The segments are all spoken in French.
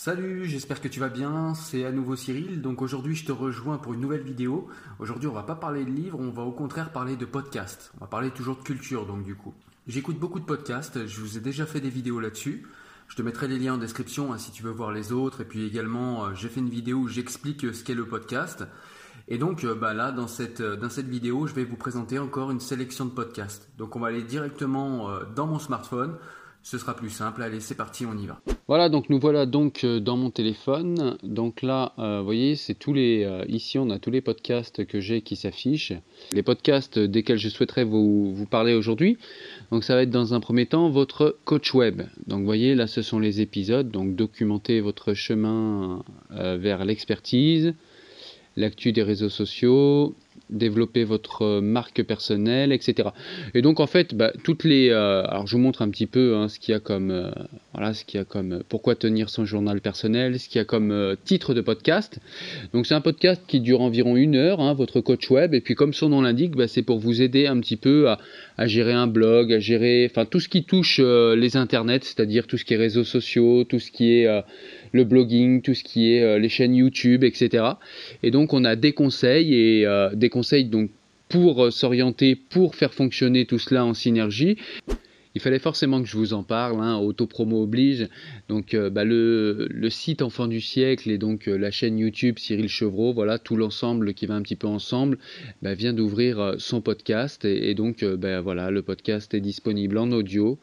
Salut, j'espère que tu vas bien, c'est à nouveau Cyril, donc aujourd'hui je te rejoins pour une nouvelle vidéo. Aujourd'hui on va pas parler de livres, on va au contraire parler de podcasts. On va parler toujours de culture donc du coup. J'écoute beaucoup de podcasts, je vous ai déjà fait des vidéos là-dessus. Je te mettrai les liens en description hein, si tu veux voir les autres. Et puis également, euh, j'ai fait une vidéo où j'explique euh, ce qu'est le podcast. Et donc euh, bah là, dans cette, dans cette vidéo, je vais vous présenter encore une sélection de podcasts. Donc on va aller directement dans mon smartphone. Ce sera plus simple. Allez, c'est parti, on y va. Voilà, donc nous voilà donc euh, dans mon téléphone. Donc là, euh, vous voyez, c'est tous les. euh, ici, on a tous les podcasts que j'ai qui s'affichent. Les podcasts desquels je souhaiterais vous, parler aujourd'hui. Donc ça va être dans un premier temps votre coach web. Donc vous voyez, là, ce sont les épisodes. Donc documenter votre chemin vers l'expertise, l'actu des réseaux sociaux, développer votre marque personnelle, etc. Et donc en fait, bah, toutes les, euh, alors je vous montre un petit peu hein, ce qu'il y a comme, euh, voilà, ce qu'il y a comme, euh, pourquoi tenir son journal personnel, ce qu'il y a comme euh, titre de podcast. Donc c'est un podcast qui dure environ une heure, hein, votre coach web, et puis comme son nom l'indique, bah, c'est pour vous aider un petit peu à, à gérer un blog, à gérer, enfin tout ce qui touche euh, les internets, c'est-à-dire tout ce qui est réseaux sociaux, tout ce qui est euh, le blogging, tout ce qui est euh, les chaînes YouTube, etc. Et donc on a des conseils et euh, des conseils donc pour euh, s'orienter, pour faire fonctionner tout cela en synergie. Il fallait forcément que je vous en parle, hein, auto-promo oblige. Donc euh, bah, le, site Enfant du siècle et donc euh, la chaîne YouTube Cyril Chevreau, voilà tout l'ensemble qui va un petit peu ensemble, bah, vient d'ouvrir euh, son podcast et, donc bah, voilà le podcast est disponible en audio.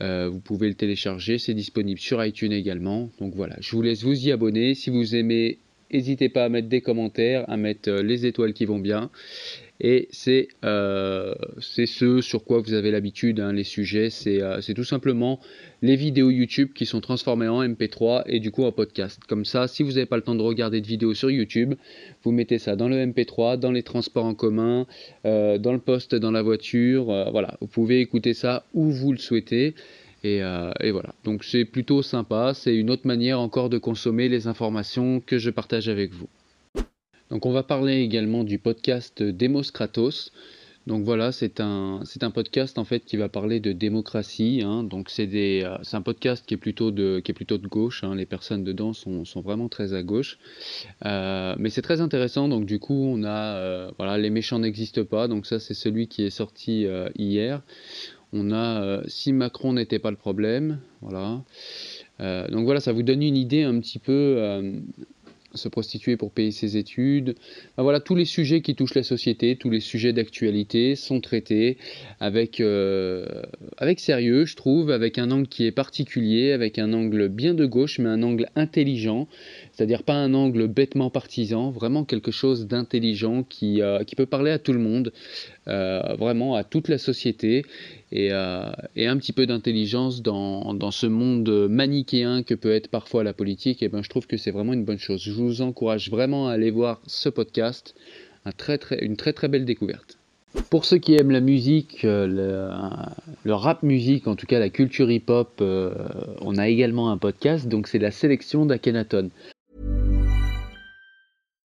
Vous pouvez le télécharger, c'est disponible sur iTunes également. Donc voilà, je vous laisse vous y abonner. Si vous aimez, n'hésitez pas à mettre des commentaires, à mettre les étoiles qui vont bien. Et c'est euh, c'est ce sur quoi vous avez l'habitude, hein, les sujets, c'est euh, c'est tout simplement les vidéos YouTube qui sont transformées en MP3 et du coup en podcast. Comme ça, si vous n'avez pas le temps de regarder de vidéos sur YouTube, vous mettez ça dans le MP3, dans les transports en commun, euh, dans le poste, dans la voiture, voilà, vous pouvez écouter ça où vous le souhaitez. Et, et voilà, donc c'est plutôt sympa, c'est une autre manière encore de consommer les informations que je partage avec vous. Donc on va parler également du podcast Demos Kratos. Donc voilà, c'est un, podcast en fait qui va parler de démocratie. hein. Donc euh, c'est un podcast qui est plutôt de, gauche. hein. Les personnes dedans sont, sont vraiment très à gauche. Euh, mais c'est très intéressant. Donc du coup, on a, euh, voilà, les méchants n'existent pas. Donc ça, c'est celui qui est sorti hier. On a si Macron n'était pas le problème. Voilà. Donc voilà, ça vous donne une idée un petit peu. Se prostituer pour payer ses études. Voilà, tous les sujets qui touchent la société, tous les sujets d'actualité sont traités euh, avec sérieux, je trouve, avec un angle qui est particulier, avec un angle bien de gauche, mais un angle intelligent, c'est-à-dire pas un angle bêtement partisan, vraiment quelque chose d'intelligent qui, euh, qui peut parler à tout le monde, euh, vraiment à toute la société, et, euh, et un petit peu d'intelligence dans, dans ce monde manichéen que peut être parfois la politique, et ben je trouve que c'est vraiment une bonne chose. Je vous encourage vraiment à aller voir ce podcast, une très très belle découverte. Pour ceux qui aiment la musique, le, rap musique, en tout cas la culture hip-hop, on a également un podcast, donc c'est la sélection d'Akhenaton.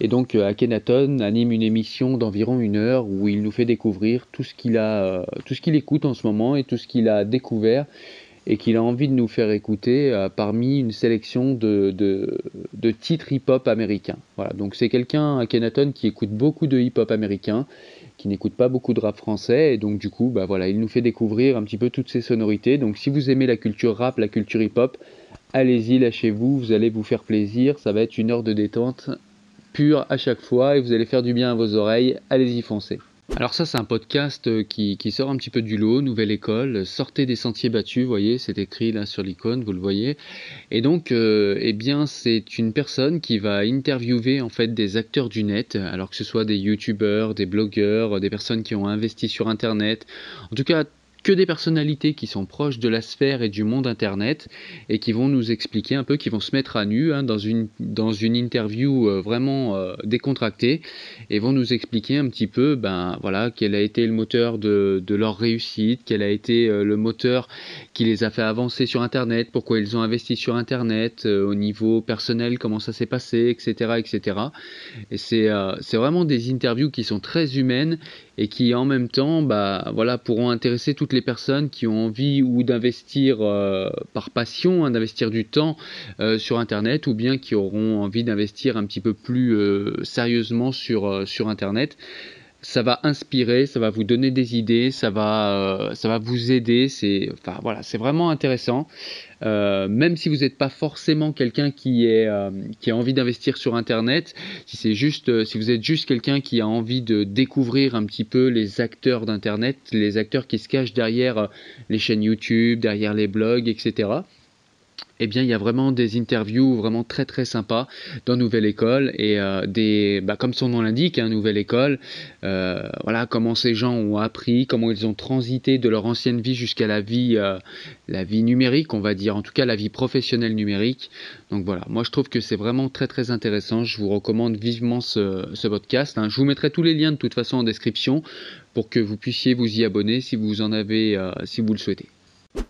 Et donc euh, Akhenaton anime une émission d'environ une heure où il nous fait découvrir tout ce qu'il a, euh, tout ce qu'il écoute en ce moment et tout ce qu'il a découvert et qu'il a envie de nous faire écouter euh, parmi une sélection de, de, de titres hip-hop américains. Voilà, donc c'est quelqu'un, Akhenaton, qui écoute beaucoup de hip-hop américain, qui n'écoute pas beaucoup de rap français, et donc du coup, bah voilà, il nous fait découvrir un petit peu toutes ces sonorités. Donc si vous aimez la culture rap, la culture hip-hop, allez-y, lâchez-vous, vous allez vous faire plaisir, ça va être une heure de détente pure à chaque fois et vous allez faire du bien à vos oreilles, allez-y foncez. Alors ça c'est un podcast euh, qui, qui, sort un petit peu du lot, nouvelle école, sortez des sentiers battus, vous voyez, c'est écrit là sur l'icône, vous le voyez. Et donc, euh, eh bien c'est une personne qui va interviewer en fait des acteurs du net, alors que ce soit des youtubeurs, des blogueurs, des personnes qui ont investi sur internet, en tout cas que des personnalités qui sont proches de la sphère et du monde internet et qui vont nous expliquer un peu, qui vont se mettre à nu hein, dans, une, dans une interview euh, vraiment euh, décontractée et vont nous expliquer un petit peu ben, voilà, quel a été le moteur de, leur réussite, quel a été euh, le moteur qui les a fait avancer sur internet, pourquoi ils ont investi sur internet, au niveau personnel, comment ça s'est passé, etc. etc. Et c'est vraiment des interviews qui sont très humaines et qui en même temps bah, voilà, pourront intéresser toutes les personnes qui ont envie ou d'investir euh, par passion, hein, d'investir du temps euh, sur Internet ou bien qui auront envie d'investir un petit peu plus euh, sérieusement sur, sur Internet. Ça va inspirer, ça va vous donner des idées, ça va, euh, ça va vous aider. C'est, enfin voilà, c'est vraiment intéressant. Euh, même si vous n'êtes pas forcément quelqu'un qui, est, euh, qui a envie d'investir sur Internet, si, c'est juste, euh, si vous êtes juste quelqu'un qui a envie de découvrir un petit peu les acteurs d'Internet, les acteurs qui se cachent derrière euh, les chaînes YouTube, derrière les blogs, etc eh bien, il y a vraiment des interviews vraiment très très sympas dans Nouvelle École et euh, des, bah, comme son nom l'indique, hein, Nouvelle École, euh, voilà comment ces gens ont appris, comment ils ont transité de leur ancienne vie jusqu'à la vie, euh, la vie numérique, on va dire, en tout cas la vie professionnelle numérique. Donc voilà, moi je trouve que c'est vraiment très très intéressant. Je vous recommande vivement ce, podcast. Hein. Je vous mettrai tous les liens de toute façon en description pour que vous puissiez vous y abonner si vous en avez, si vous le souhaitez.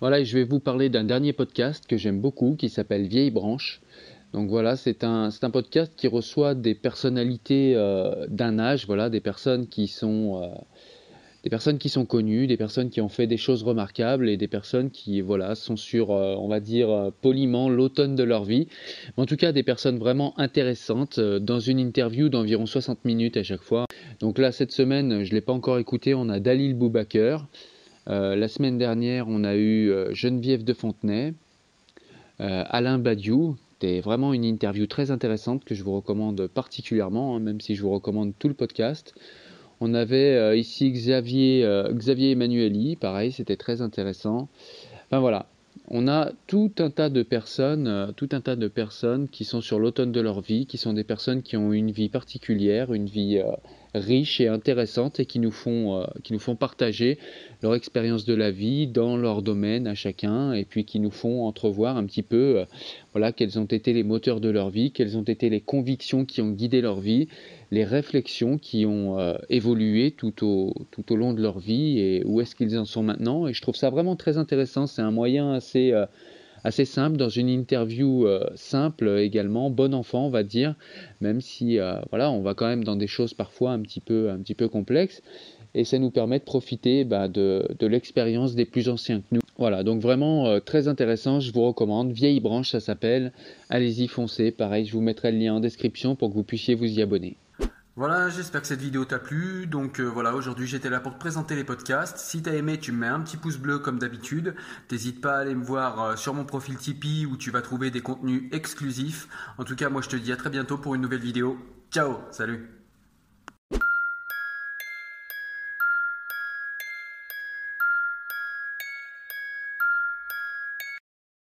Voilà, et je vais vous parler d'un dernier podcast que j'aime beaucoup qui s'appelle Vieille Branche. Donc voilà, c'est un, podcast qui reçoit des personnalités euh, d'un âge, voilà, des personnes qui sont, euh, des personnes qui sont connues, des personnes qui ont fait des choses remarquables et des personnes qui, voilà, sont sur, euh, on va dire, poliment l'automne de leur vie. En tout cas, des personnes vraiment intéressantes dans une interview d'environ 60 minutes à chaque fois. Donc là, cette semaine, je ne l'ai pas encore écouté, on a Dalil Boubaker. Euh, la semaine dernière, on a eu euh, Geneviève de Fontenay, euh, Alain Badiou. C'était vraiment une interview très intéressante que je vous recommande particulièrement, hein, même si je vous recommande tout le podcast. On avait ici Xavier, Xavier Emmanueli, pareil, c'était très intéressant. Enfin voilà, on a tout un tas de personnes, tout un tas de personnes qui sont sur l'automne de leur vie, qui sont des personnes qui ont une vie particulière, une vie euh, riche et intéressante et qui nous font, euh, qui nous font partager leur expérience de la vie dans leur domaine à chacun et puis qui nous font entrevoir un petit peu euh, voilà quels ont été les moteurs de leur vie, quelles ont été les convictions qui ont guidé leur vie, les réflexions qui ont euh, évolué tout au, tout au long de leur vie et où est-ce qu'ils en sont maintenant. Et je trouve ça vraiment très intéressant, c'est un moyen assez assez simple, dans une interview simple également, bon enfant on va dire, même si voilà, on va quand même dans des choses parfois un petit peu, un petit peu complexes et ça nous permet de profiter bah, de, de l'expérience des plus anciens que nous. Voilà, donc vraiment euh, très intéressant, je vous recommande. Vieille branche, ça s'appelle. Allez-y, foncez. Pareil, je vous mettrai le lien en description pour que vous puissiez vous y abonner. Voilà, j'espère que cette vidéo t'a plu. Donc euh, voilà, aujourd'hui j'étais là pour te présenter les podcasts. Si t'as aimé, tu me mets un petit pouce bleu comme d'habitude. T'hésites pas à aller me voir euh, sur mon profil Tipeee où tu vas trouver des contenus exclusifs. En tout cas, moi je te dis à très bientôt pour une nouvelle vidéo. Ciao, salut